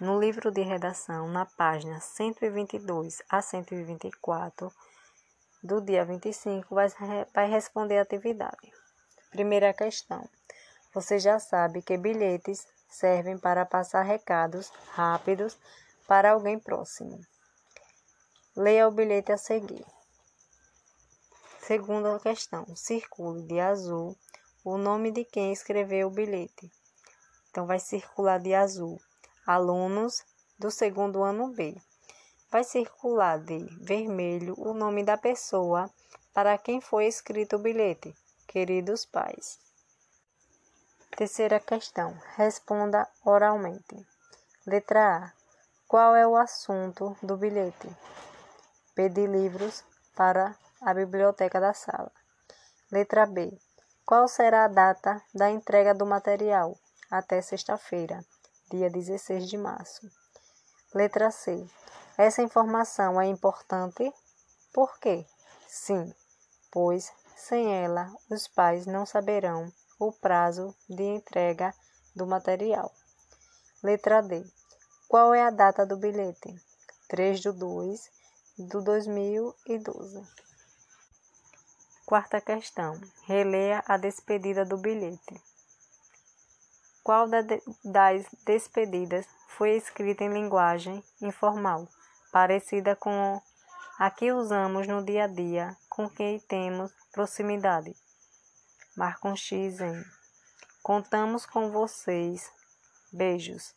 No livro de redação, na página 122 a 124, do dia 25, vai, vai responder a atividade. Primeira questão. Você já sabe que bilhetes servem para passar recados rápidos para alguém próximo. Leia o bilhete a seguir. Segunda questão. Circule de azul o nome de quem escreveu o bilhete. Então, vai circular de azul alunos do segundo ano B. Vai circular de vermelho o nome da pessoa para quem foi escrito o bilhete. Queridos pais. Terceira questão. Responda oralmente. Letra A. Qual é o assunto do bilhete? Pedir livros para a biblioteca da sala. Letra B. Qual será a data da entrega do material? Até sexta-feira, dia 16 de março. Letra C. Essa informação é importante? Por quê? Sim, pois sem ela os pais não saberão o prazo de entrega do material. Letra D. Qual é a data do bilhete? 3 de 2 de 2012. Quarta questão. Releia a despedida do bilhete. Qual das despedidas foi escrita em linguagem informal, parecida com a que usamos no dia a dia com quem temos proximidade? Marca um X em. Contamos com vocês. Beijos.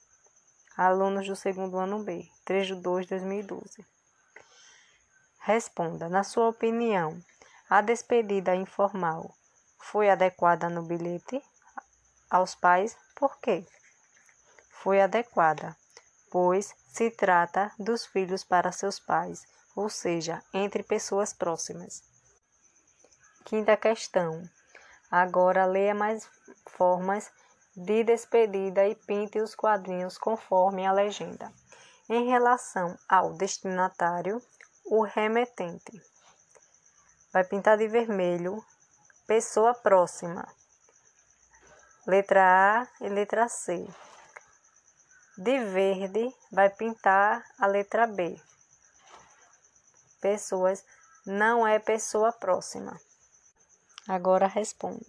Alunos do segundo ano B, 3 de 2 de 2012. Responda, na sua opinião, a despedida informal foi adequada no bilhete aos pais? Por quê? Foi adequada, pois se trata dos filhos para seus pais, ou seja, entre pessoas próximas. Quinta questão. Agora leia mais formas de despedida e pinte os quadrinhos conforme a legenda. Em relação ao destinatário, o remetente vai pintar de vermelho pessoa próxima. Letra A e letra C. De verde vai pintar a letra B. Pessoas não é pessoa próxima. Agora responde.